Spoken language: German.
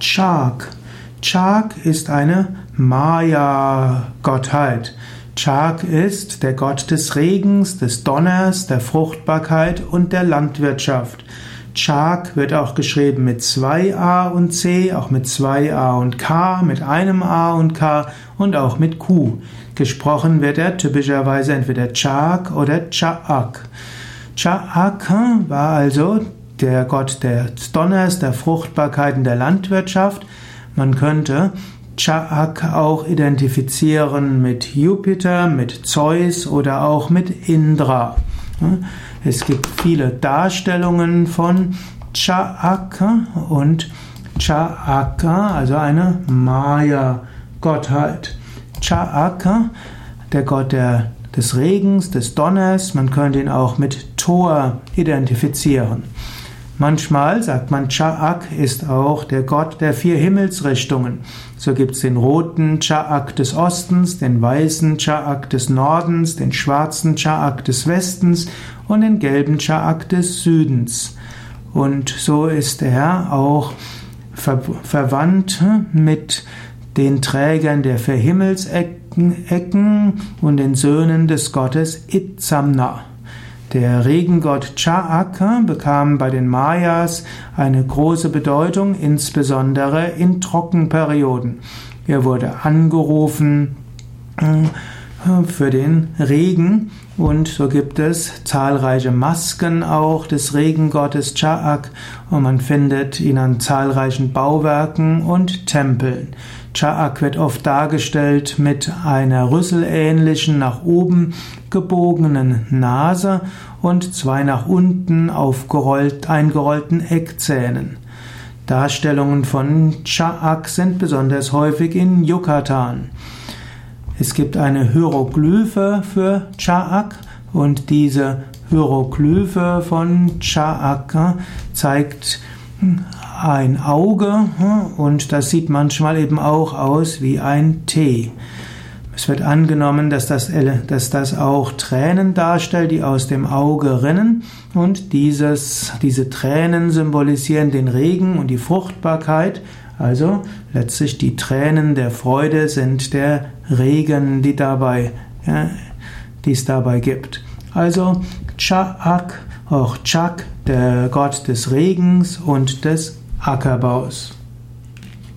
Chak. Chak ist eine Maya-Gottheit. Chak ist der Gott des Regens, des Donners, der Fruchtbarkeit und der Landwirtschaft. Chak wird auch geschrieben mit zwei A und C, auch mit zwei A und K, mit einem A und K und auch mit Q. Gesprochen wird er typischerweise entweder Chak oder Chaak. Chaak war also der Gott des Donners, der Fruchtbarkeit und der Landwirtschaft. Man könnte Chaak auch identifizieren mit Jupiter, mit Zeus oder auch mit Indra. Es gibt viele Darstellungen von Chaak und Chaaka, also eine Maya-Gottheit. Chaaka, der Gott der, des Regens, des Donners, man könnte ihn auch mit Thor identifizieren. Manchmal sagt man, Cha'ak ist auch der Gott der vier Himmelsrichtungen. So gibt es den roten Cha'ak des Ostens, den weißen Cha'ak des Nordens, den schwarzen Cha'ak des Westens und den gelben Cha'ak des Südens. Und so ist er auch ver verwandt mit den Trägern der vier Himmelsecken und den Söhnen des Gottes Itzamna. Der Regengott Cha'aka bekam bei den Mayas eine große Bedeutung, insbesondere in Trockenperioden. Er wurde angerufen äh, für den Regen und so gibt es zahlreiche Masken auch des Regengottes Cha'ak und man findet ihn an zahlreichen Bauwerken und Tempeln. Cha'ak wird oft dargestellt mit einer rüsselähnlichen, nach oben gebogenen Nase und zwei nach unten aufgerollt, eingerollten Eckzähnen. Darstellungen von Cha'ak sind besonders häufig in Yucatan. Es gibt eine Hieroglyphe für Cha'ak und diese Hieroglyphe von Cha'ak zeigt ein Auge hm, und das sieht manchmal eben auch aus wie ein T. Es wird angenommen, dass das, dass das auch Tränen darstellt, die aus dem Auge rinnen und dieses, diese Tränen symbolisieren den Regen und die Fruchtbarkeit. Also letztlich die Tränen der Freude sind der Regen, die dabei, ja, die es dabei gibt. Also Cha'ak, auch Chak, der Gott des Regens und des Ackerbaus.